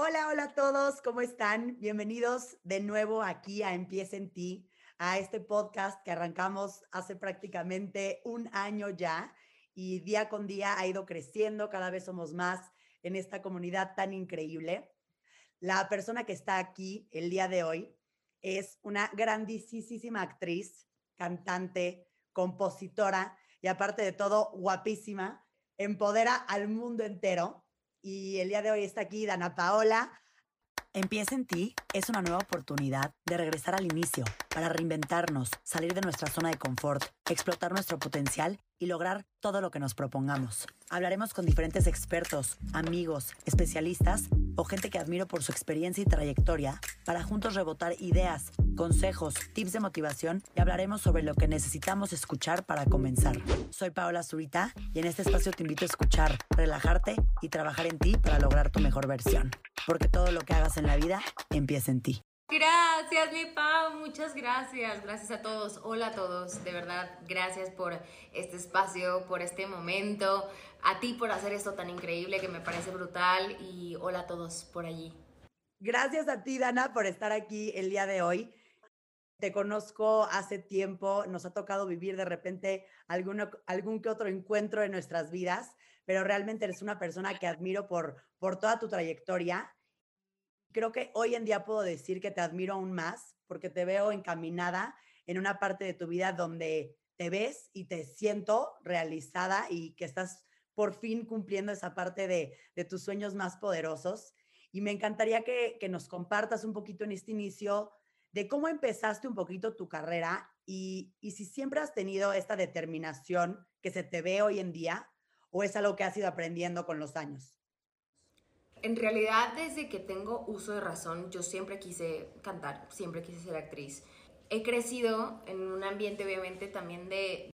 Hola, hola a todos, ¿cómo están? Bienvenidos de nuevo aquí a Empieza en ti, a este podcast que arrancamos hace prácticamente un año ya y día con día ha ido creciendo, cada vez somos más en esta comunidad tan increíble. La persona que está aquí el día de hoy es una grandísima actriz, cantante, compositora y aparte de todo, guapísima, empodera al mundo entero y el día de hoy está aquí Dana Paola. Empieza en ti es una nueva oportunidad de regresar al inicio para reinventarnos, salir de nuestra zona de confort, explotar nuestro potencial y lograr todo lo que nos propongamos. Hablaremos con diferentes expertos, amigos, especialistas o gente que admiro por su experiencia y trayectoria para juntos rebotar ideas, consejos, tips de motivación y hablaremos sobre lo que necesitamos escuchar para comenzar. Soy Paola Zurita y en este espacio te invito a escuchar, relajarte y trabajar en ti para lograr tu mejor versión. Porque todo lo que hagas en la vida empieza en ti. Gracias, mi Pau, muchas gracias. Gracias a todos. Hola a todos, de verdad, gracias por este espacio, por este momento. A ti por hacer esto tan increíble que me parece brutal. Y hola a todos por allí. Gracias a ti, Dana, por estar aquí el día de hoy. Te conozco hace tiempo, nos ha tocado vivir de repente alguno, algún que otro encuentro en nuestras vidas, pero realmente eres una persona que admiro por, por toda tu trayectoria creo que hoy en día puedo decir que te admiro aún más porque te veo encaminada en una parte de tu vida donde te ves y te siento realizada y que estás por fin cumpliendo esa parte de, tus sueños más poderosos. Y me encantaría que, que nos compartas un poquito en este inicio de cómo empezaste un poquito tu carrera y, y si siempre has tenido esta determinación que se te ve hoy en día o es algo que has ido aprendiendo con los años. En realidad, desde que tengo uso de razón, yo siempre quise cantar, siempre quise ser actriz. He crecido en un ambiente, obviamente, también de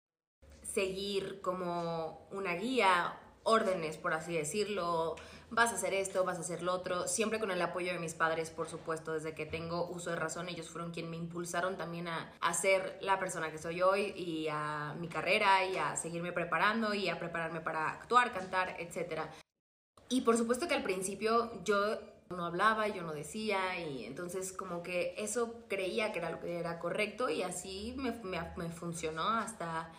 seguir como una guía, órdenes, por así decirlo. Vas a hacer esto, vas a hacer lo otro. Siempre con el apoyo de mis padres, por supuesto, desde que tengo uso de razón. Ellos fueron quienes me impulsaron también a, a ser la persona que soy hoy y a mi carrera y a seguirme preparando y a prepararme para actuar, cantar, etcétera. Y por supuesto que al principio yo no hablaba, yo no decía y entonces como que eso creía que era lo que era correcto y así me, me, funcionó hasta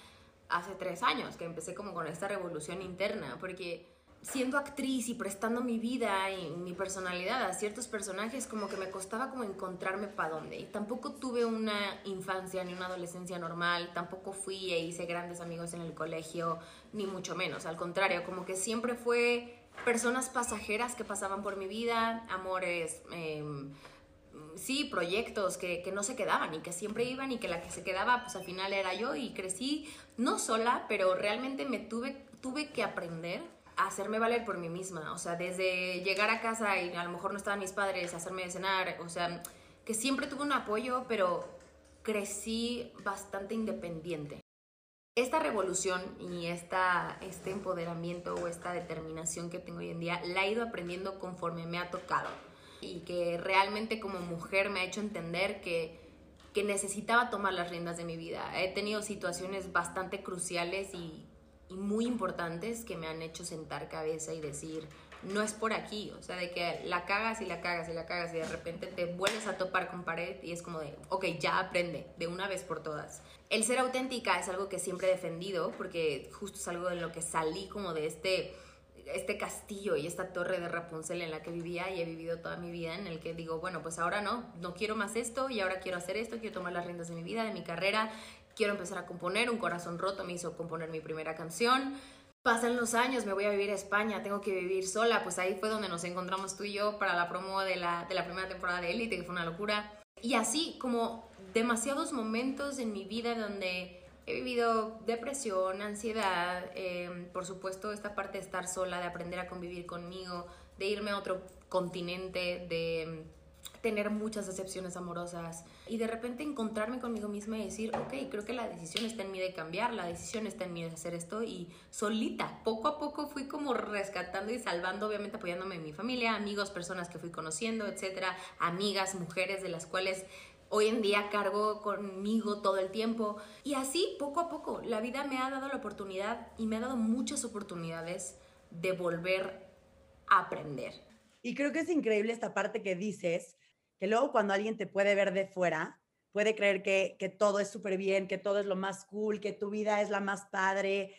hace tres años que empecé como con esta revolución interna porque siendo actriz y prestando mi vida y mi personalidad a ciertos personajes como que me costaba como encontrarme para dónde. Y tampoco tuve una infancia ni una adolescencia normal tampoco fui e hice grandes amigos en el colegio ni mucho menos. Al contrario como que siempre fue personas pasajeras que pasaban por mi vida, amores, em, sí, proyectos que, que, no se quedaban y que siempre iban y que la que se quedaba pues al final era yo y crecí no sola, pero realmente me tuve, tuve que aprender a hacerme valer por mí misma, o sea, desde llegar a casa y a lo mejor no estaban mis padres, hacerme cenar, o sea, que siempre tuve un apoyo, pero crecí bastante independiente esta revolución y esta, este empoderamiento o esta determinación que tengo hoy en día la he ido aprendiendo conforme me ha tocado y que realmente como mujer me ha hecho entender que, que necesitaba tomar las riendas de mi vida. He tenido situaciones bastante cruciales y, y muy importantes que me han hecho sentar cabeza y decir, no es por aquí, o sea, de que la cagas y la cagas y la cagas y de repente te vuelves a topar con pared y es como de, ok, ya aprende de una vez por todas. El ser auténtica es algo que siempre he defendido porque justo es algo de lo que salí como de este este castillo y esta torre de Rapunzel en la que vivía y he vivido toda mi vida en el que digo, bueno, pues ahora no, no quiero más esto y ahora quiero hacer esto, quiero tomar las riendas de mi vida, de mi carrera, quiero empezar a componer, un corazón roto me hizo componer mi primera canción, pasan los años, me voy a vivir a España, tengo que vivir sola, pues ahí fue donde nos encontramos tú y yo para la promo de la, de la primera temporada de Elite, que fue una locura. Y así como demasiados momentos en mi vida donde he vivido depresión, ansiedad, em, por supuesto esta parte de estar sola, de aprender a convivir conmigo, de irme a otro continente, de tener muchas decepciones amorosas y de repente encontrarme conmigo misma y decir, ok, creo que la decisión está en mí de cambiar, la decisión está en mí de hacer esto y solita, poco a poco fui como rescatando y salvando, obviamente apoyándome en mi familia, amigos, personas que fui conociendo, etcétera, amigas, mujeres de las cuales hoy en día cargo conmigo todo el tiempo. Y así, poco a poco, la vida me ha dado la oportunidad y me ha dado muchas oportunidades de volver a aprender Y creo que es increíble esta parte que dices, que luego cuando alguien te puede ver de fuera, puede creer que, que todo es súper bien, que todo es lo más cool, que tu vida es la más padre.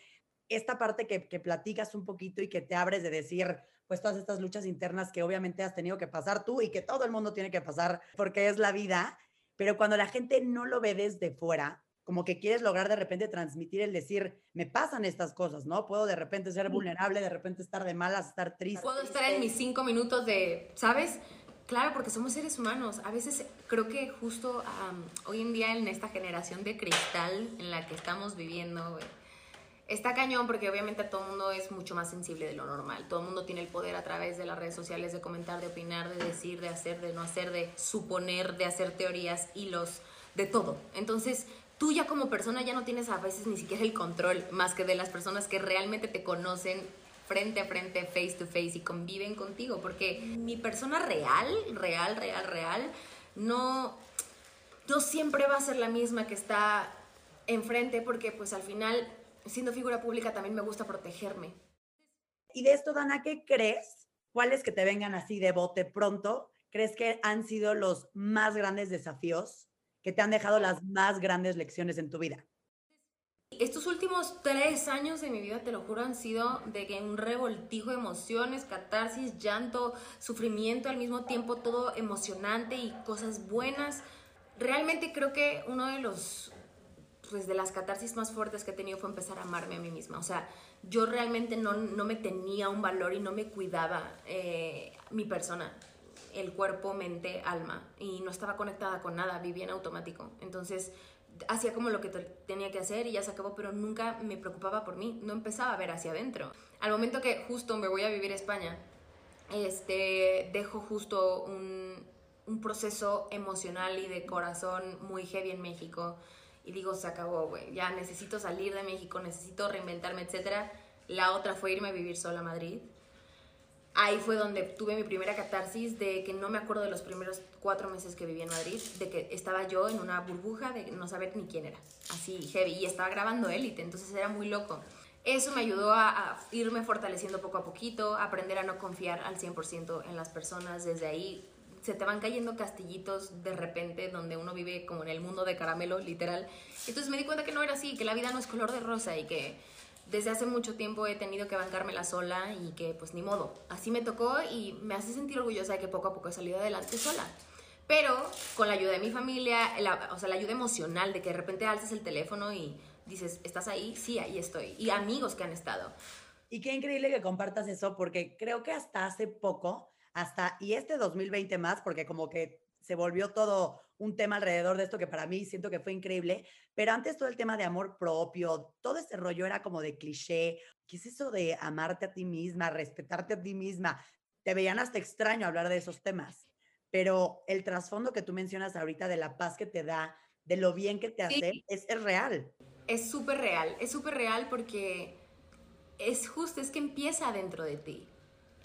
Esta parte que, que platicas un poquito y que te abres de decir, pues todas estas luchas internas que obviamente has tenido que pasar tú y que todo el mundo tiene que pasar porque es la vida, pero cuando la gente no lo ve desde fuera, como que quieres lograr de repente transmitir el decir, me pasan estas cosas, ¿no? Puedo de repente ser vulnerable, de repente estar de malas, estar triste. Puedo estar en mis cinco minutos de, ¿sabes? Claro, porque somos seres humanos. A veces creo que justo hoy en día en esta generación de cristal en la que estamos viviendo, está cañón porque obviamente todo el mundo es mucho más sensible de lo normal. Todo el mundo tiene el poder a través de las redes sociales de comentar, de opinar, de decir, de hacer, de no hacer, de suponer, de hacer teorías, hilos, de todo. Entonces, tú ya como persona ya no tienes a veces ni siquiera el control más que de las personas que realmente te conocen frente a frente, face to face y conviven contigo, porque mi persona real, real, real, real, no, no siempre va a ser la misma que está enfrente, porque pues al final, siendo figura pública, también me gusta protegerme. Y de esto, Dana, ¿qué crees? ¿Cuáles que te vengan así de bote pronto? ¿Crees que han sido los más grandes desafíos que te han dejado las más grandes lecciones en tu vida? Estos últimos tres años de mi vida, te lo juro, han sido de que un revoltijo de emociones, catarsis, llanto, sufrimiento al mismo tiempo, todo emocionante y cosas buenas. Realmente creo que uno de los, pues de las catarsis más fuertes que he tenido fue empezar a amarme a mí misma. O sea, yo realmente no, no me tenía un valor y no me cuidaba eh, mi persona, el cuerpo, mente, alma, y no estaba conectada con nada, vivía en automático. Entonces, hacía como lo que tenía que hacer y ya se acabó, pero nunca me preocupaba por mí, no empezaba a ver hacia adentro. Al momento que justo me voy a vivir a España, este, dejo justo un, un proceso emocional y de corazón muy heavy en México y digo, se acabó, güey, ya necesito salir de México, necesito reinventarme, etc. La otra fue irme a vivir sola a Madrid ahí fue donde tuve mi primera catarsis de que no me acuerdo de los primeros cuatro meses que viví en Madrid, de que estaba yo en una burbuja de no saber ni quién era, así heavy, y estaba grabando élite, entonces era muy loco. Eso me ayudó a, irme fortaleciendo poco a poquito, aprender a no confiar al 100% en las personas. Desde ahí se te van cayendo castillitos de repente donde uno vive como en el mundo de caramelo, literal. Entonces me di cuenta que no era así, que la vida no es color de rosa y que desde hace mucho tiempo he tenido que bancármela sola y que pues ni modo, así me tocó y me hace sentir orgullosa de que poco a poco he salido adelante sola. Pero con la ayuda de mi familia, o sea, la ayuda emocional de que de repente alzas el teléfono y dices, ¿estás ahí? Sí, ahí estoy. Y amigos que han estado. Y qué increíble que compartas eso, porque creo que hasta hace poco, hasta, y este 2020 más, porque como que se volvió todo un tema alrededor de esto que para mí siento que fue increíble, pero antes todo el tema de amor propio, todo ese rollo era como de cliché. ¿Qué es eso de amarte a ti misma, respetarte a ti misma? Te veían hasta extraño hablar de esos temas, pero el trasfondo que tú mencionas ahorita de la paz que te da, de lo bien que te hace, es, es real. Es súper real, es súper real porque es justo, es que empieza dentro de ti.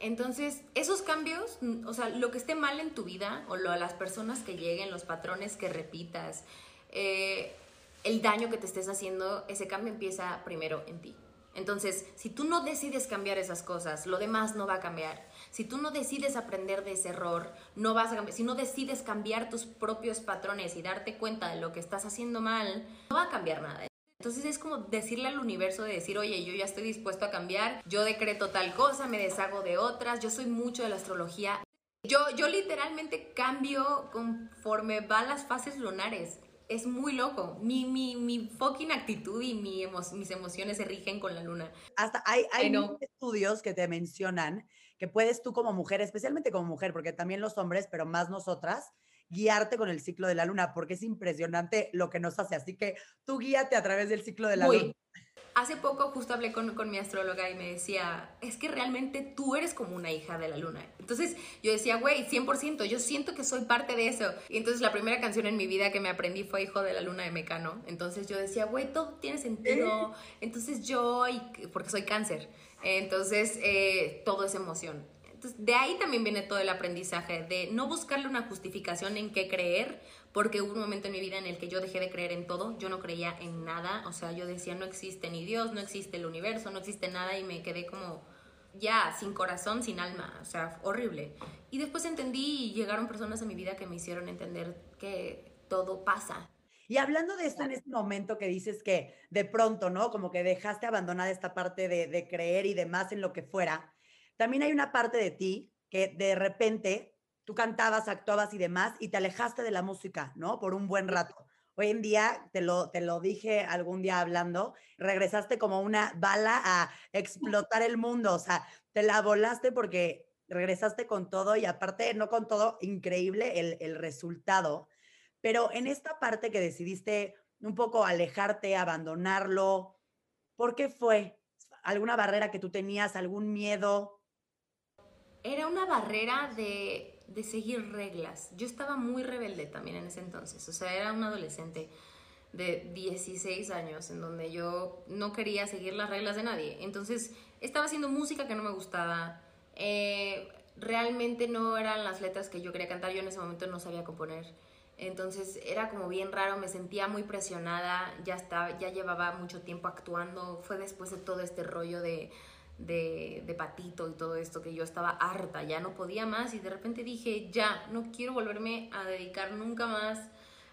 Entonces, esos cambios, o sea, lo que esté mal en tu vida, o lo, las personas que lleguen, los patrones que repitas, eh, el daño que te estés haciendo, ese cambio empieza primero en ti. Entonces, si tú no decides cambiar esas cosas, lo demás no va a cambiar. Si tú no decides aprender de ese error, no vas a cambiar. Si no decides cambiar tus propios patrones y darte cuenta de lo que estás haciendo mal, no va a cambiar nada. Entonces es como decirle al universo de decir, oye, yo ya estoy dispuesto a cambiar, yo decreto tal cosa, me deshago de otras, yo soy mucho de la astrología. Yo, yo literalmente cambio conforme van las fases lunares. Es muy loco. Mi, mi, mi fucking actitud y mi mis emociones se rigen con la luna. Hasta hay, hay estudios que te mencionan que puedes tú como mujer, especialmente como mujer, porque también los hombres, pero más nosotras, guiarte con el ciclo de la luna, porque es impresionante lo que nos hace. Así que tú guíate a través del ciclo de la luna. Hace poco justo hablé con, con, mi astróloga y me decía, es que realmente tú eres como una hija de la luna. Entonces yo decía, güey, 100%, yo siento que soy parte de eso. Y entonces la primera canción en mi vida que me aprendí fue Hijo de la Luna de Mecano. Entonces yo decía, güey, todo tiene sentido. Entonces yo, y, porque soy cáncer, entonces eh, todo es emoción. Entonces, de ahí también viene todo el aprendizaje, de no buscarle una justificación en qué creer, porque hubo un momento en mi vida en el que yo dejé de creer en todo, yo no creía en nada, o sea, yo decía, no existe ni Dios, no existe el universo, no existe nada, y me quedé como, ya sin corazón, sin alma, o sea, horrible. Y después entendí y llegaron personas a mi vida que me hicieron entender que todo pasa. Y hablando de esto en este momento que dices que de pronto, ¿no? Como que dejaste abandonada esta parte de, de creer y demás en lo que fuera, también hay una parte de ti que de repente tú cantabas, actuabas y demás y te alejaste de la música, ¿no? Por un buen rato. Hoy en día, te lo, te lo dije algún día hablando, regresaste como una bala a explotar el mundo, o sea, te la volaste porque regresaste con todo y aparte, no con todo, increíble el, el resultado. Pero en esta parte que decidiste un poco alejarte, abandonarlo, ¿por qué fue? ¿Alguna barrera que tú tenías, algún miedo? Era una barrera de de seguir reglas. Yo estaba muy rebelde también en ese entonces, o sea, era un adolescente de 16 años en donde yo no quería seguir las reglas de nadie. Entonces estaba haciendo música que no me gustaba. Eh, realmente no eran las letras que yo quería cantar, yo en ese momento no sabía componer. Entonces era como bien raro, me sentía muy presionada, ya estaba, ya llevaba mucho tiempo actuando, fue después de todo este rollo de de, patito y todo esto, que yo estaba harta, ya no podía más y de repente dije, ya, no quiero volverme a dedicar nunca más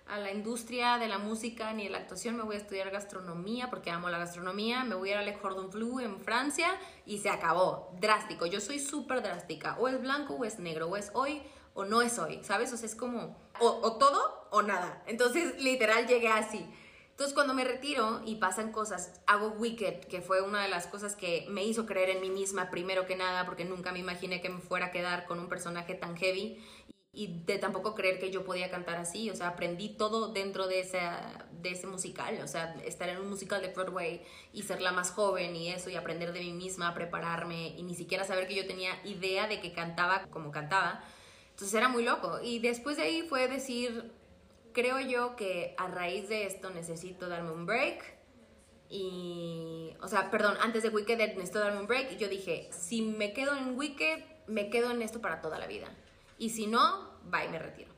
a la industria de la música ni de la actuación, me voy a estudiar gastronomía porque amo la gastronomía, me voy a ir a Le Cordon Bleu en Francia y se acabó, drástico, yo soy súper drástica, o es blanco o es negro, o es hoy o no es hoy, ¿sabes? O sea, es como o todo o nada, entonces literal llegué así. Entonces cuando me retiro y pasan cosas, hago Wicked, que fue una de las cosas que me hizo creer en mí misma primero que nada, porque nunca me imaginé que me fuera a quedar con un personaje tan heavy y de tampoco creer que yo podía cantar así, o sea, aprendí todo dentro de, de ese musical, o sea, estar en un musical de Broadway y ser la más joven y eso, y aprender de mí misma, prepararme y ni siquiera saber que yo tenía idea de que cantaba como cantaba. Entonces era muy loco. Y después de ahí fue decir, creo yo que a raíz de esto necesito darme un break. Y, o sea, perdón, antes de Wicked necesito darme un break. Y yo dije, si me quedo en Wicked, me quedo en esto para toda la vida. Y si no, bye, me retiro.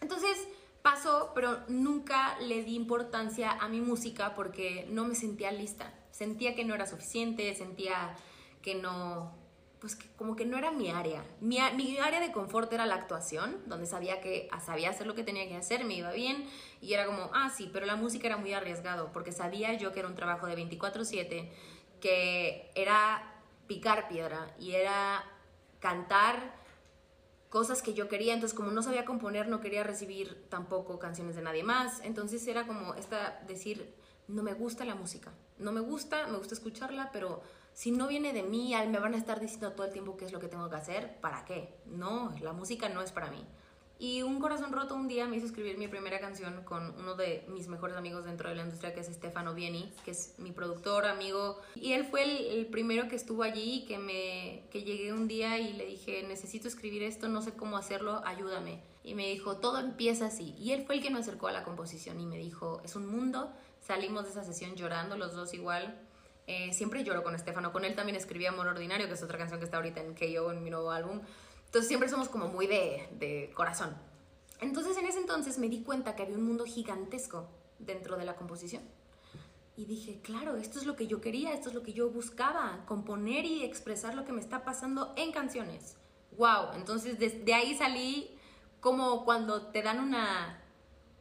Entonces pasó, pero nunca le di importancia a mi música porque no me sentía lista. Sentía que no era suficiente, sentía que no, pues como que no era mi área. Mi, mi, área de confort era la actuación, donde sabía que ah, sabía hacer lo que tenía que hacer, me iba bien y era como, ah, sí, pero la música era muy arriesgado porque sabía yo que era un trabajo de 24/7, que era picar piedra y era cantar cosas que yo quería, entonces como no sabía componer, no quería recibir tampoco canciones de nadie más, entonces era como esta decir, no me gusta la música, no me gusta, me gusta escucharla, pero si no viene de mí, me van a estar diciendo todo el tiempo qué es lo que tengo que hacer, ¿para qué? No, la música no es para mí. Y un corazón roto un día me hizo escribir mi primera canción con uno de mis mejores amigos dentro de la industria, que es Stefano Vieni, que es mi productor, amigo. Y él fue el, primero que estuvo allí, que, me, que llegué un día y le dije, necesito escribir esto, no sé cómo hacerlo, ayúdame. Y me dijo, todo empieza así. Y él fue el que me acercó a la composición y me dijo, es un mundo. Salimos de esa sesión llorando, los dos igual eh, siempre lloro con Estefano. Con él también escribí Amor Ordinario, que es otra canción que está ahorita en KO, en mi nuevo álbum. Entonces siempre somos como muy de, de corazón. Entonces en ese entonces me di cuenta que había un mundo gigantesco dentro de la composición. Y dije, claro, esto es lo que yo quería, esto es lo que yo buscaba, componer y expresar lo que me está pasando en canciones. ¡Wow! Entonces de ahí salí como cuando te dan una,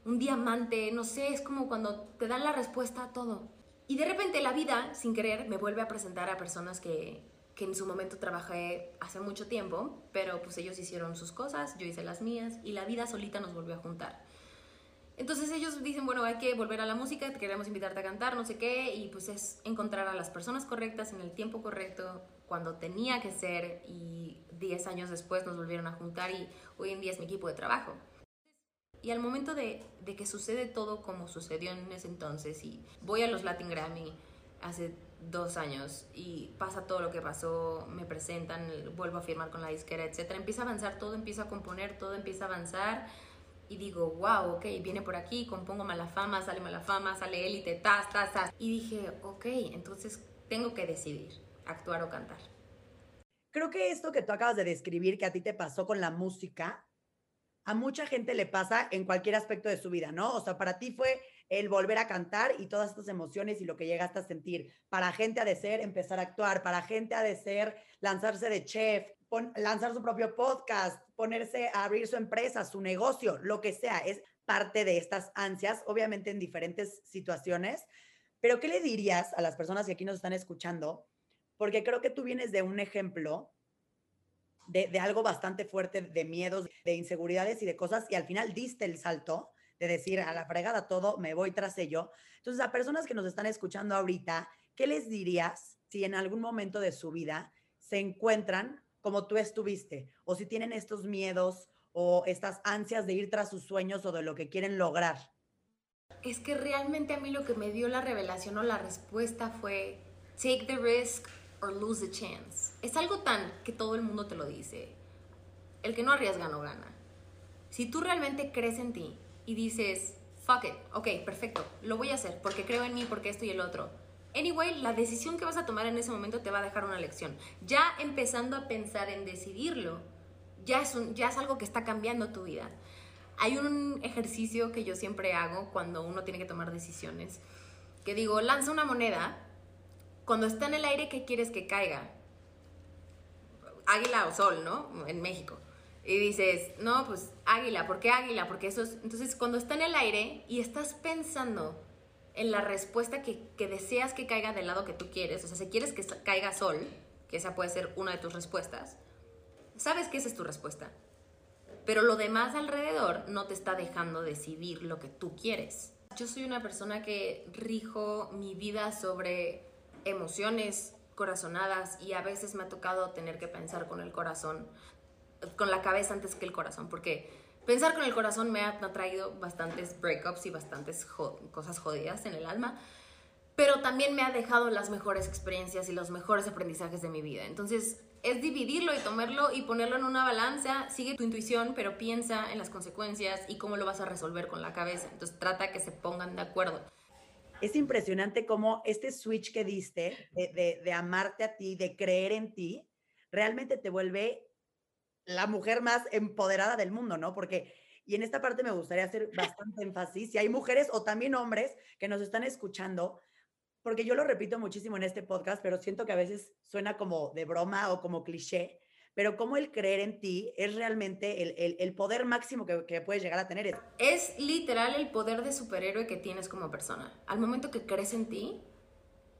un diamante, no sé, es como cuando te dan la respuesta a todo. Y de repente la vida, sin querer, me vuelve a presentar a personas que, que en su momento trabajé hace mucho tiempo, pero pues ellos hicieron sus cosas, yo hice las mías y la vida solita nos volvió a juntar. Entonces ellos dicen, bueno, hay que volver a la música, queremos invitarte a cantar, no sé qué, y pues es encontrar a las personas correctas en el tiempo correcto, cuando tenía que ser, y 10 años después nos volvieron a juntar y hoy en día es mi equipo de trabajo. Y al momento de, de, que sucede todo como sucedió en ese entonces y voy a los Latin Grammy hace dos años y pasa todo lo que pasó, me presentan, vuelvo a firmar con la disquera, etc. Empieza a avanzar todo, empieza a componer, todo empieza a avanzar y digo, wow, ok, viene por aquí, compongo mala fama, sale mala fama, sale élite, tas, tas, tas. Y dije, ok, entonces tengo que decidir, actuar o cantar. Creo que esto que tú acabas de describir, que a ti te pasó con la música, a mucha gente le pasa en cualquier aspecto de su vida, ¿no? O sea, para ti fue el volver a cantar y todas estas emociones y lo que llegaste a sentir. Para gente ha de ser empezar a actuar, para gente ha de ser lanzarse de chef, lanzar su propio podcast, ponerse a abrir su empresa, su negocio, lo que sea. Es parte de estas ansias, obviamente en diferentes situaciones. Pero ¿qué le dirías a las personas que aquí nos están escuchando? Porque creo que tú vienes de un ejemplo de, algo bastante fuerte, de miedos, de inseguridades y de cosas, y al final diste el salto de decir a la fregada todo, me voy tras ello. Entonces, a personas que nos están escuchando ahorita, ¿qué les dirías si en algún momento de su vida se encuentran como tú estuviste? O si tienen estos miedos o estas ansias de ir tras sus sueños o de lo que quieren lograr. Es que realmente a mí lo que me dio la revelación o la respuesta fue take the risk or lose the chance. Es algo tan que todo el mundo te lo dice. El que no arriesga no gana. Si tú realmente crees en ti, y dices, fuck it, ok, perfecto, lo voy a hacer porque creo en mí, porque esto y el otro. Anyway, la decisión que vas a tomar en ese momento te va a dejar una lección. Ya empezando a pensar en decidirlo, ya es, ya es algo que está cambiando tu vida. Hay un ejercicio que yo siempre hago cuando uno tiene que tomar decisiones, que digo, lanza una moneda, cuando está en el aire, ¿qué quieres que caiga? Águila o sol, ¿no? En México y dices, no, pues águila, ¿por qué águila? Porque eso es... Entonces, cuando está en el aire y estás pensando en la respuesta que, que, deseas que caiga del lado que tú quieres, o sea, si quieres que caiga sol, que esa puede ser una de tus respuestas, sabes que esa es tu respuesta. Pero lo demás alrededor no te está dejando decidir lo que tú quieres. Yo soy una persona que rijo mi vida sobre emociones corazonadas y a veces me ha tocado tener que pensar con el corazón con la cabeza antes que el corazón, porque pensar con el corazón me ha, traído bastantes breakups y bastantes cosas jodidas en el alma, pero también me ha dejado las mejores experiencias y los mejores aprendizajes de mi vida. Entonces, es dividirlo y tomarlo y ponerlo en una balanza. Sigue tu intuición, pero piensa en las consecuencias y cómo lo vas a resolver con la cabeza. Entonces, trata que se pongan de acuerdo. Es impresionante cómo este switch que diste de, amarte a ti, de creer en ti, realmente te vuelve la mujer más empoderada del mundo, ¿no? Porque, y en esta parte me gustaría hacer bastante énfasis, si hay mujeres o también hombres que nos están escuchando, porque yo lo repito muchísimo en este podcast, pero siento que a veces suena como de broma o como cliché, pero cómo el creer en ti es realmente el, el, poder máximo que, que, puedes llegar a tener. Es literal el poder de superhéroe que tienes como persona. Al momento que crees en ti,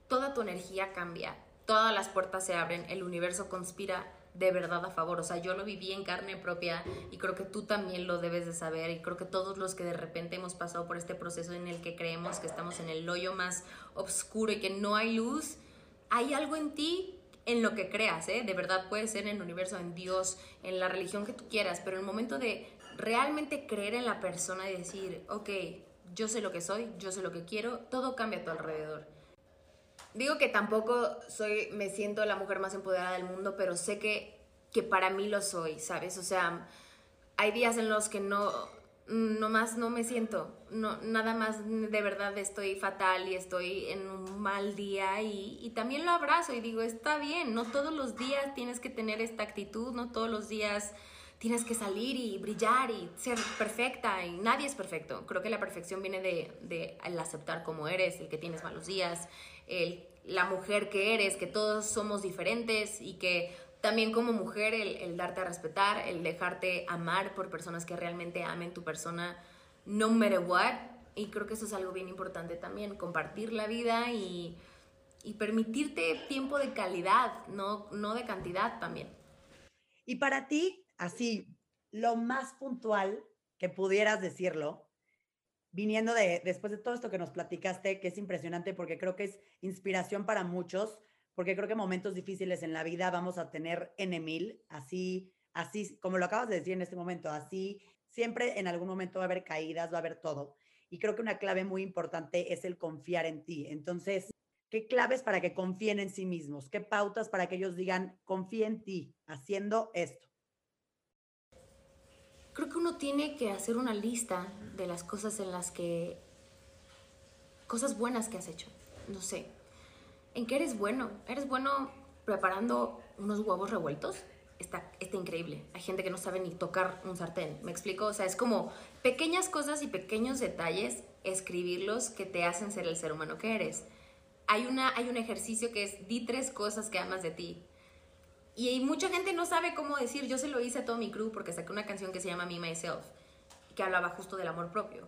toda tu energía cambia, todas las puertas se abren, el universo conspira de verdad a favor. O sea, yo lo viví en carne propia y creo que tú también lo debes de saber y creo que todos los que de repente hemos pasado por este proceso en el que creemos que estamos en el hoyo más oscuro y que no hay luz, hay algo en ti en lo que creas, ¿eh? De verdad puede ser en el universo, en Dios, en la religión que tú quieras, pero el momento de realmente creer en la persona y decir, ok, yo sé lo que soy, yo sé lo que quiero, todo cambia a tu alrededor. Digo que tampoco soy, me siento la mujer más empoderada del mundo, pero sé que, que para mí lo soy, ¿sabes? O sea, hay días en los que no, no más no me siento, no, nada más de verdad estoy fatal y estoy en un mal día y, y, también lo abrazo y digo, está bien, no todos los días tienes que tener esta actitud, no todos los días tienes que salir y brillar y ser perfecta y nadie es perfecto. Creo que la perfección viene de, de el aceptar como eres, el que tienes malos días, el, la mujer que eres, que todos somos diferentes y que también como mujer el, darte a respetar, el dejarte amar por personas que realmente amen tu persona, no matter what. Y creo que eso es algo bien importante también, compartir la vida y, permitirte tiempo de calidad, no, no de cantidad también. Y para ti, así, lo más puntual que pudieras decirlo, viniendo de, después de todo esto que nos platicaste, que es impresionante porque creo que es inspiración para muchos, porque creo que momentos difíciles en la vida vamos a tener en mil, así, así, como lo acabas de decir en este momento, así, siempre en algún momento va a haber caídas, va a haber todo. Y creo que una clave muy importante es el confiar en ti. Entonces, ¿qué claves para que confíen en sí mismos? ¿Qué pautas para que ellos digan, confía en ti haciendo esto? creo que uno tiene que hacer una lista de las cosas en las que, cosas buenas que has hecho. No sé, ¿en qué eres bueno? ¿Eres bueno preparando unos huevos revueltos? Está, está increíble. Hay gente que no sabe ni tocar un sartén, ¿me explico? O sea, es como pequeñas cosas y pequeños detalles escribirlos que te hacen ser el ser humano que eres. Hay, una, hay un ejercicio que es di tres cosas que amas de ti. Y mucha gente no sabe cómo decir, yo se lo hice a todo mi crew porque saqué una canción que se llama Me Myself, que hablaba justo del amor propio.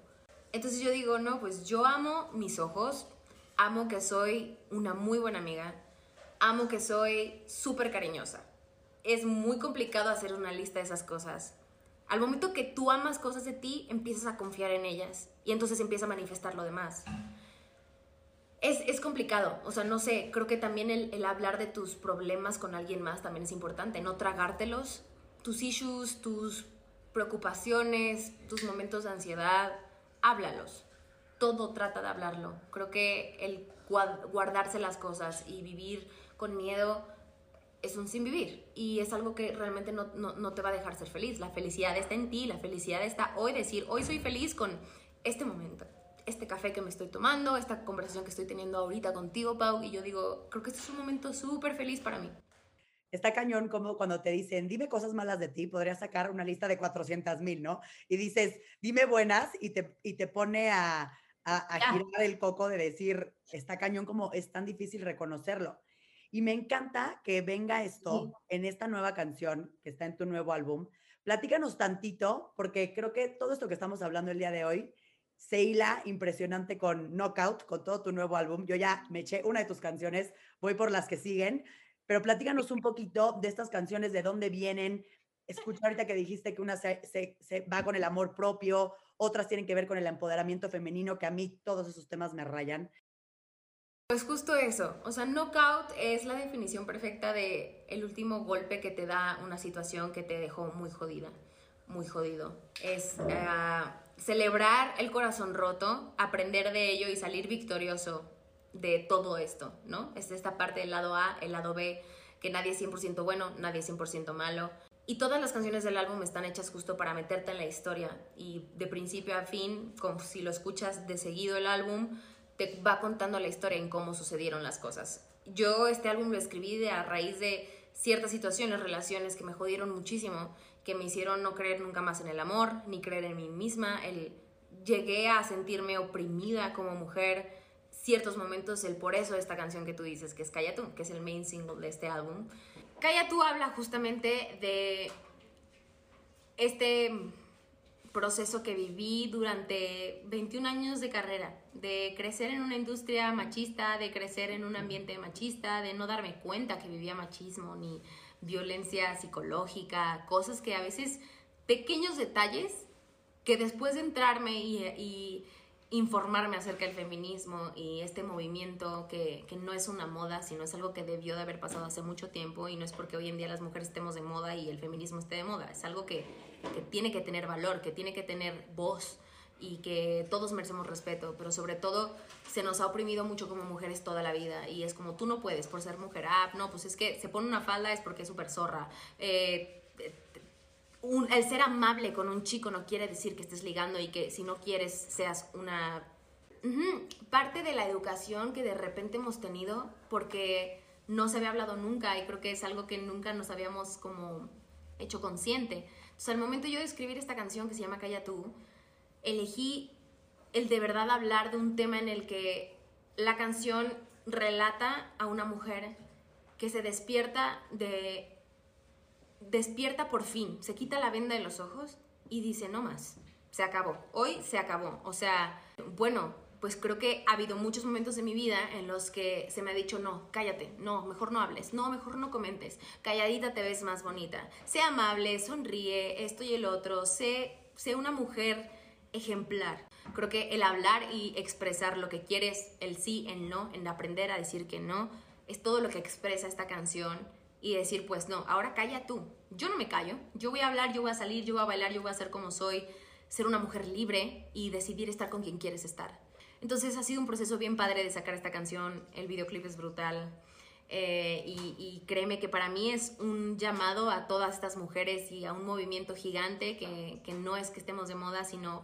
Entonces yo digo, no, pues yo amo mis ojos, amo que soy una muy buena amiga, amo que soy súper cariñosa. Es muy complicado hacer una lista de esas cosas. Al momento que tú amas cosas de ti, empiezas a confiar en ellas y entonces empieza a manifestar lo demás. Es, es complicado, o sea, no sé, creo que también el, el hablar de tus problemas con alguien más también es importante, no tragártelos, tus issues, tus preocupaciones, tus momentos de ansiedad, háblalos. Todo trata de hablarlo. Creo que el guardarse las cosas y vivir con miedo es un sin vivir y es algo que realmente no, no, te va a dejar ser feliz. La felicidad está en ti, la felicidad está hoy, decir, hoy soy feliz con este momento, este café que me estoy tomando, esta conversación que estoy teniendo ahorita contigo, Pau, y yo digo, creo que este es un momento súper feliz para mí. Está cañón como cuando te dicen, dime cosas malas de ti, podrías sacar una lista de 400 mil, ¿no? Y dices, dime buenas y te, y te pone a, a, girar el coco de decir, está cañón como es tan difícil reconocerlo. Y me encanta que venga esto en esta nueva canción que está en tu nuevo álbum. Platícanos tantito, porque creo que todo esto que estamos hablando el día de hoy se hila impresionante con Knockout, con todo tu nuevo álbum. Yo ya me eché una de tus canciones, voy por las que siguen, pero platícanos un poquito de estas canciones, de dónde vienen. Escucha ahorita que dijiste que una se, se va con el amor propio, otras tienen que ver con el empoderamiento femenino, que a mí todos esos temas me rayan. Pues justo eso, o sea, knockout es la definición perfecta de el último golpe que te da una situación que te dejó muy jodida, muy jodido. Es eh, celebrar el corazón roto, aprender de ello y salir victorioso de todo esto, ¿no? Es esta parte del lado A, el lado B, que nadie es 100% bueno, nadie es 100% malo. Y todas las canciones del álbum están hechas justo para meterte en la historia y de principio a fin, como si lo escuchas de seguido el álbum, te va contando la historia en cómo sucedieron las cosas. Yo este álbum lo escribí de, a raíz de ciertas situaciones, relaciones que me jodieron muchísimo, que me hicieron no creer nunca más en el amor, ni creer en mí misma. El, llegué a sentirme oprimida como mujer ciertos momentos, el por eso esta canción que tú dices, que es Calla tú, que es el main single de este álbum. Calla tú habla justamente de este proceso que viví durante 21 años de carrera, de crecer en una industria machista, de crecer en un ambiente machista, de no darme cuenta que vivía machismo ni violencia psicológica, cosas que a veces, pequeños detalles que después de entrarme y, informarme acerca del feminismo y este movimiento que, que, no es una moda, sino es algo que debió de haber pasado hace mucho tiempo y no es porque hoy en día las mujeres estemos de moda y el feminismo esté de moda, es algo que que tiene que tener valor, que tiene que tener voz y que todos merecemos respeto, pero sobre todo se nos ha oprimido mucho como mujeres toda la vida y es como tú no puedes por ser mujer, ah, no, pues es que se pone una falda es porque es súper zorra. Eh, el ser amable con un chico no quiere decir que estés ligando y que si no quieres seas una... Parte de la educación que de repente hemos tenido porque no se había hablado nunca y creo que es algo que nunca nos habíamos como hecho consciente. Sea, al momento yo de escribir esta canción que se llama Calla tú, elegí el de verdad hablar de un tema en el que la canción relata a una mujer que se despierta de despierta por fin, se quita la venda de los ojos y dice no más, se acabó, hoy se acabó, o sea, bueno, pues creo que ha habido muchos momentos de mi vida en los que se me ha dicho, no, cállate, no, mejor no hables, no, mejor no comentes, calladita te ves más bonita, sé amable, sonríe, esto y el otro, sé, sé una mujer ejemplar. Creo que el hablar y expresar lo que quieres, el sí, el no, en aprender a decir que no, es todo lo que expresa esta canción y decir, pues no, ahora calla tú. Yo no me callo, yo voy a hablar, yo voy a salir, yo voy a bailar, yo voy a ser como soy, ser una mujer libre y decidir estar con quien quieres estar. Entonces ha sido un proceso bien padre de sacar esta canción, el videoclip es brutal. Eh, y, créeme que para mí es un llamado a todas estas mujeres y a un movimiento gigante que, que no es que estemos de moda, sino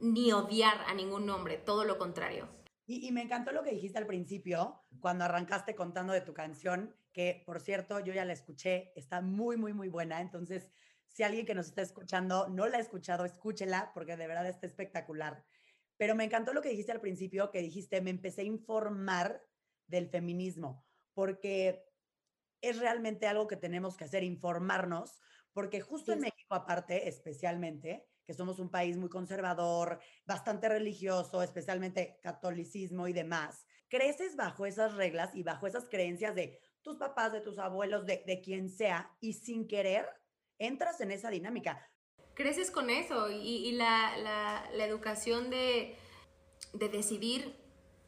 ni odiar a ningún hombre, todo lo contrario. Y, y, me encantó lo que dijiste al principio, cuando arrancaste contando de tu canción, que por cierto yo ya la escuché, está muy, muy, muy buena. Entonces, si alguien que nos está escuchando no la ha escuchado, escúchela porque de verdad está espectacular. Pero me encantó lo que dijiste al principio, que dijiste, me empecé a informar del feminismo, porque es realmente algo que tenemos que hacer, informarnos, porque justo en México aparte, especialmente, que somos un país muy conservador, bastante religioso, especialmente catolicismo y demás, creces bajo esas reglas y bajo esas creencias de tus papás, de tus abuelos, de, de quien sea, y sin querer entras en esa dinámica. Creces con eso y, la, la, la, educación de, de decidir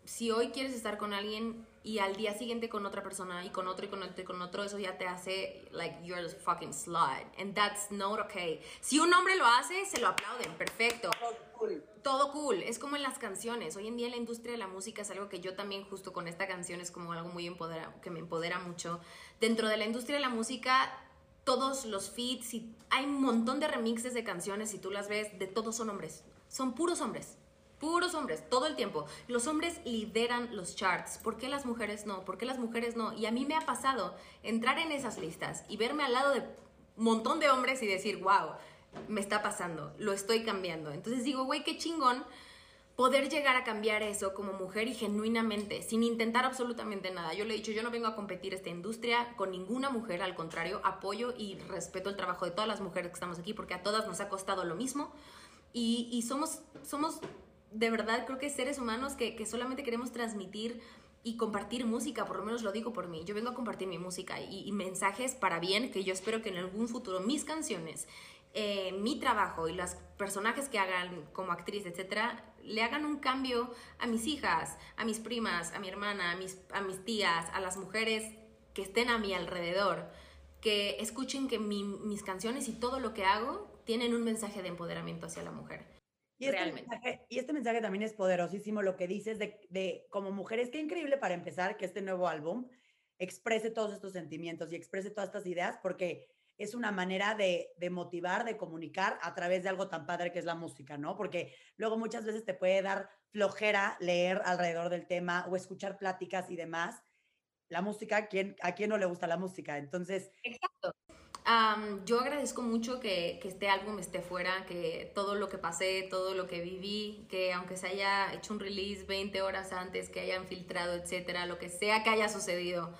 si hoy quieres estar con alguien y al día siguiente con otra persona y con otro y con otro y con otro, eso ya te hace like you're a fucking slut. And that's not okay. Si un hombre lo hace, se lo aplauden, perfecto. Todo cool. Todo cool. Es como en las canciones. Hoy en día la industria de la música es algo que yo también justo con esta canción es como algo muy que me empodera mucho. Dentro de la industria de la música todos los feeds y hay un montón de remixes de canciones y tú las ves, de todos son hombres. Son puros hombres. Puros hombres, todo el tiempo. Los hombres lideran los charts. ¿Por qué las mujeres no? ¿Por qué las mujeres no? Y a mí me ha pasado entrar en esas listas y verme al lado de un montón de hombres y decir, wow, me está pasando, lo estoy cambiando. Entonces digo, güey, qué chingón poder llegar a cambiar eso como mujer y genuinamente, sin intentar absolutamente nada. Yo le he dicho, yo no vengo a competir esta industria con ninguna mujer, al contrario, apoyo y respeto el trabajo de todas las mujeres que estamos aquí porque a todas nos ha costado lo mismo y, y somos, somos de verdad creo que seres humanos que, que, solamente queremos transmitir y compartir música, por lo menos lo digo por mí. Yo vengo a compartir mi música y, mensajes para bien que yo espero que en algún futuro mis canciones, eh, mi trabajo y los personajes que hagan como actriz, etcétera, le hagan un cambio a mis hijas, a mis primas, a mi hermana, a mis, a mis tías, a las mujeres que estén a mi alrededor, que escuchen que mis canciones y todo lo que hago tienen un mensaje de empoderamiento hacia la mujer. Y este, mensaje, y este mensaje también es poderosísimo, lo que dices de, de como mujeres, qué increíble para empezar que este nuevo álbum exprese todos estos sentimientos y exprese todas estas ideas, porque es una manera de, de, motivar, de comunicar a través de algo tan padre que es la música, ¿no? Porque luego muchas veces te puede dar flojera leer alrededor del tema o escuchar pláticas y demás. La música, ¿a quién, a quién no le gusta la música? Entonces... Exacto yo agradezco mucho que, este álbum esté fuera, que todo lo que pasé, todo lo que viví, que aunque se haya hecho un release 20 horas antes, que hayan filtrado, etcétera, lo que sea que haya sucedido,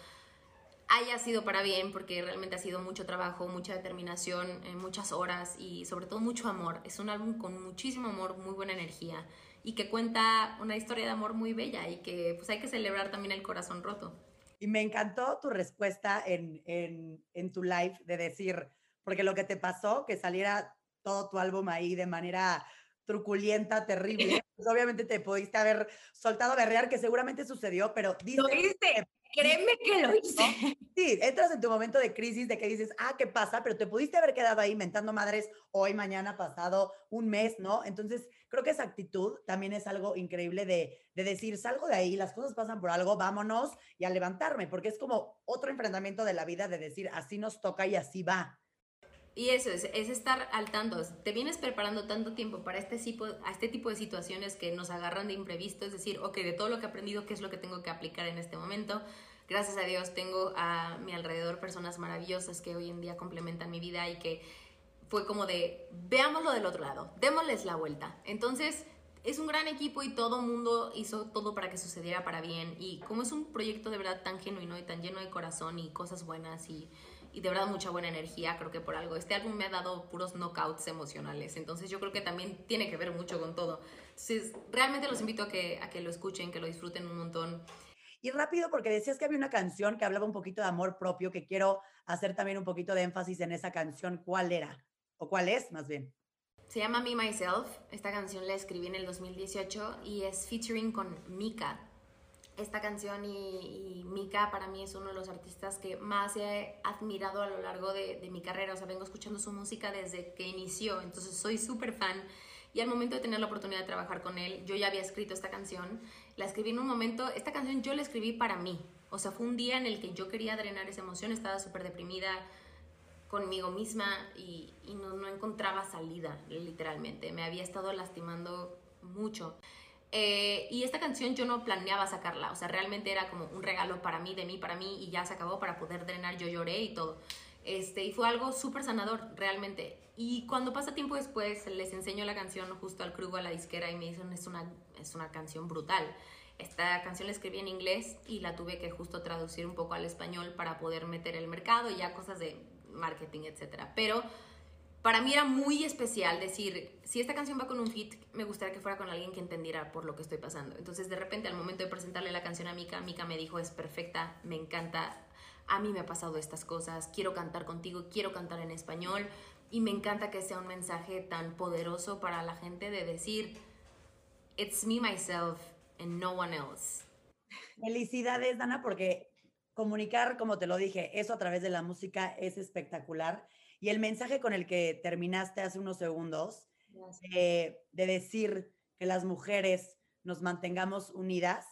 haya sido para bien, porque realmente ha sido mucho trabajo, mucha determinación, eh, muchas horas y sobre todo mucho amor. Es un álbum con muchísimo amor, muy buena energía y que cuenta una historia de amor muy bella y que pues hay que celebrar también el corazón roto. Y me encantó tu respuesta en, en, en, tu live de decir, porque lo que te pasó, que saliera todo tu álbum ahí de manera truculenta, terrible, pues obviamente te pudiste haber soltado a berrear, que seguramente sucedió, pero dice... Lo hice, créeme que lo hice. Sí, entras en tu momento de crisis de que dices, ah, ¿qué pasa? Pero te pudiste haber quedado ahí mentando madres hoy, mañana, pasado, un mes, ¿no? Entonces, creo que esa actitud también es algo increíble de, de decir, salgo de ahí, las cosas pasan por algo, vámonos y a levantarme, porque es como otro enfrentamiento de la vida de decir, así nos toca y así va. Y eso es, es, estar al tanto. Te vienes preparando tanto tiempo para este tipo, a este tipo de situaciones que nos agarran de imprevisto, es decir, ok, de todo lo que he aprendido, ¿qué es lo que tengo que aplicar en este momento? Gracias a Dios tengo a mi alrededor personas maravillosas que hoy en día complementan mi vida y que fue como de, veámoslo del otro lado, démosles la vuelta. Entonces, es un gran equipo y todo mundo hizo todo para que sucediera para bien. Y como es un proyecto de verdad tan genuino y tan lleno de corazón y cosas buenas y, y de verdad mucha buena energía, creo que por algo. Este álbum me ha dado puros knockouts emocionales. Entonces yo creo que también tiene que ver mucho con todo. Entonces, realmente los invito a que, a que lo escuchen, que lo disfruten un montón. Y rápido, porque decías que había una canción que hablaba un poquito de amor propio, que quiero hacer también un poquito de énfasis en esa canción. ¿Cuál era? ¿O cuál es, más bien? Se llama Me Myself. Esta canción la escribí en el 2018 y es featuring con Mika. Esta canción y, Mika para mí es uno de los artistas que más he admirado a lo largo de, mi carrera. O sea, vengo escuchando su música desde que inició, entonces soy súper fan. Y al momento de tener la oportunidad de trabajar con él, yo ya había escrito esta canción. La escribí en un momento, esta canción yo la escribí para mí. O sea, fue un día en el que yo quería drenar esa emoción, estaba súper deprimida, conmigo misma y, no, encontraba salida, literalmente. Me había estado lastimando mucho. Eh, y esta canción yo no planeaba sacarla, o sea, realmente era como un regalo para mí, de mí, para mí, y ya se acabó para poder drenar. Yo lloré y todo. Este, y fue algo súper sanador, realmente. Y cuando pasa tiempo después, les enseño la canción justo al crew, a la disquera, y me dicen, es una, es una canción brutal. Esta canción la escribí en inglés y la tuve que justo traducir un poco al español para poder meter el mercado y ya cosas de marketing, etc. Pero para mí era muy especial decir, si esta canción va con un hit, me gustaría que fuera con alguien que entendiera por lo que estoy pasando. Entonces, de repente, al momento de presentarle la canción a Mika, Mika me dijo, es perfecta, me encanta, a mí me ha pasado estas cosas, quiero cantar contigo, quiero cantar en español y me encanta que sea un mensaje tan poderoso para la gente de decir, it's me, myself, and no one else. Felicidades, Dana, porque comunicar, como te lo dije, eso a través de la música es espectacular y el mensaje con el que terminaste hace unos segundos, eh, de decir que las mujeres nos mantengamos unidas,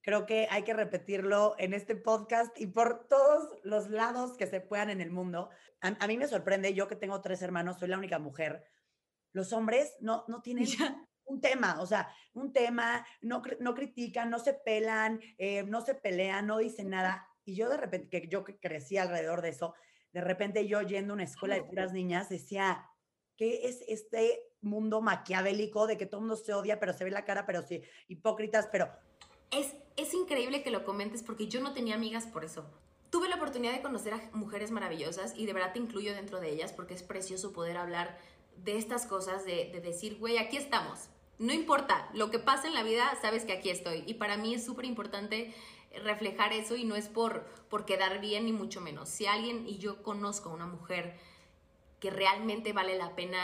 creo que hay que repetirlo en este podcast y por todos los lados que se puedan en el mundo. A, mí me sorprende, yo que tengo tres hermanos, soy la única mujer. Los hombres no, no tienen un tema, o sea, un tema, no, no critican, no se pelan, eh, no se pelean, no dicen nada. Y yo de repente, que yo crecí alrededor de eso, de repente yo yendo a una escuela de puras niñas decía, ¿qué es este mundo maquiavélico de que todo el mundo se odia, pero se ve la cara, pero sí, hipócritas, pero... Es, es increíble que lo comentes porque yo no tenía amigas por eso. Tuve la oportunidad de conocer a mujeres maravillosas y de verdad te incluyo dentro de ellas porque es precioso poder hablar de estas cosas, de, de decir, güey, aquí estamos. No importa, lo que pasa en la vida, sabes que aquí estoy. Y para mí es súper importante reflejar eso y no es por, por quedar bien ni mucho menos. Si alguien y yo conozco a una mujer que realmente vale la pena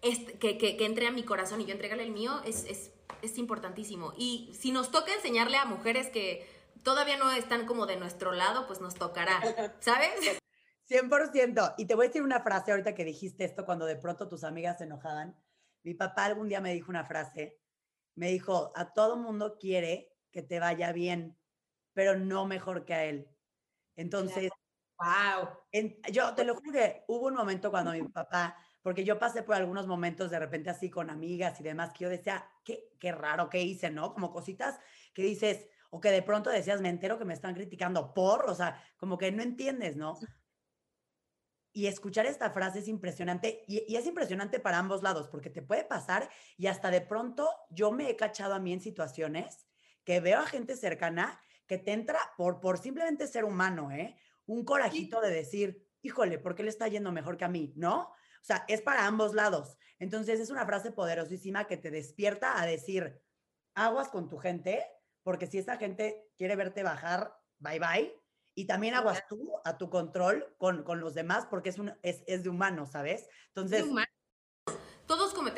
que, que, entre a mi corazón y yo entregarle el mío, es, es, es importantísimo. Y si nos toca enseñarle a mujeres que todavía no están como de nuestro lado, pues nos tocará, ¿sabes? 100%. Y te voy a decir una frase ahorita que dijiste esto cuando de pronto tus amigas se enojaban. Mi papá algún día me dijo una frase. Me dijo, a todo mundo quiere que te vaya bien, pero no mejor que a él. Entonces, wow. yo te lo juro que hubo un momento cuando mi papá, porque yo pasé por algunos momentos de repente así con amigas y demás, que yo decía, qué, qué raro que hice, ¿no? Como cositas que dices, o que de pronto decías, me entero que me están criticando por, o sea, como que no entiendes, ¿no? Y escuchar esta frase es impresionante y, y, es impresionante para ambos lados porque te puede pasar y hasta de pronto yo me he cachado a mí en situaciones que veo a gente cercana que te entra por, por simplemente ser humano, ¿eh? Un corajito de decir, híjole, ¿por qué le está yendo mejor que a mí? ¿No? O sea, es para ambos lados. Entonces es una frase poderosísima que te despierta a decir, aguas con tu gente, porque si esa gente quiere verte bajar, bye bye. Y también aguas tú a tu control con, con los demás, porque es, un, es, es de humano, ¿sabes? Entonces, todos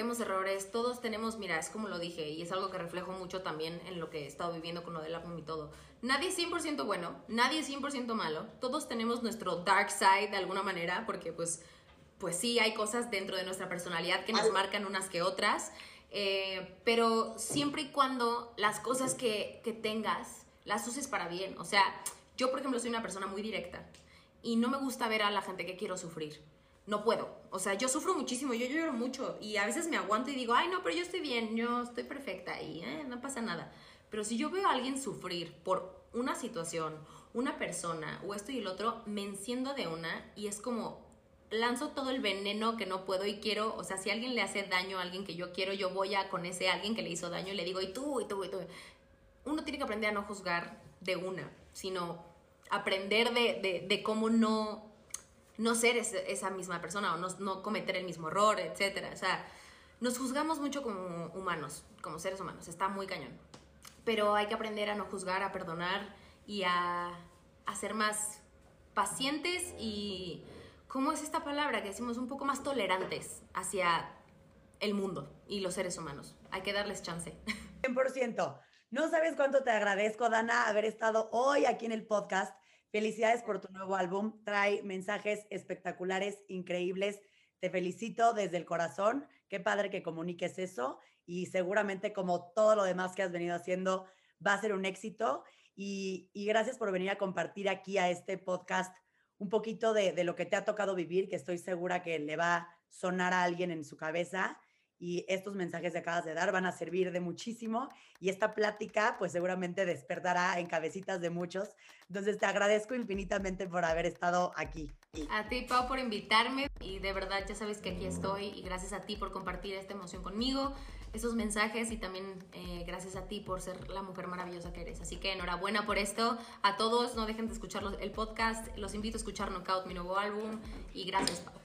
cometemos errores, todos tenemos, mira, es como lo dije, y es algo que reflejo mucho también en lo que he estado viviendo con lo del álbum y todo. Nadie es 100% bueno, nadie es 100% malo, todos tenemos nuestro dark side de alguna manera, porque pues, pues sí, hay cosas dentro de nuestra personalidad que nos marcan unas que otras, eh, pero siempre y cuando las cosas que, que tengas las uses para bien, o sea, yo por ejemplo soy una persona muy directa y no me gusta ver a la gente que quiero sufrir no puedo. O sea, yo sufro muchísimo, yo lloro mucho y a veces me aguanto y digo, ay, no, pero yo estoy bien, yo estoy perfecta y eh, no pasa nada. Pero si yo veo a alguien sufrir por una situación, una persona o esto y el otro, me enciendo de una y es como lanzo todo el veneno que no puedo y quiero, o sea, si alguien le hace daño a alguien que yo quiero, yo voy a con ese alguien que le hizo daño y le digo, y tú, y tú, y tú. Uno tiene que aprender a no juzgar de una, sino aprender de, de, de cómo no no ser esa misma persona o no, cometer el mismo error, etc. O sea, nos juzgamos mucho como humanos, como seres humanos, está muy cañón. Pero hay que aprender a no juzgar, a perdonar y a, a ser más pacientes y, ¿cómo es esta palabra? Que decimos un poco más tolerantes hacia el mundo y los seres humanos. Hay que darles chance. 100%. No sabes cuánto te agradezco, Dana, haber estado hoy aquí en el podcast Felicidades por tu nuevo álbum. Trae mensajes espectaculares, increíbles. Te felicito desde el corazón. Qué padre que comuniques eso. Y seguramente como todo lo demás que has venido haciendo, va a ser un éxito. Y, gracias por venir a compartir aquí a este podcast un poquito de, lo que te ha tocado vivir, que estoy segura que le va a sonar a alguien en su cabeza. Y estos mensajes que acabas de dar van a servir de muchísimo y esta plática pues seguramente despertará en cabecitas de muchos. Entonces te agradezco infinitamente por haber estado aquí. A ti, Pau, por invitarme y de verdad ya sabes que aquí estoy y gracias a ti por compartir esta emoción conmigo, esos mensajes y también eh, gracias a ti por ser la mujer maravillosa que eres. Así que enhorabuena por esto. A todos, no dejen de escuchar el podcast. Los invito a escuchar Knockout, mi nuevo álbum y gracias, Pau.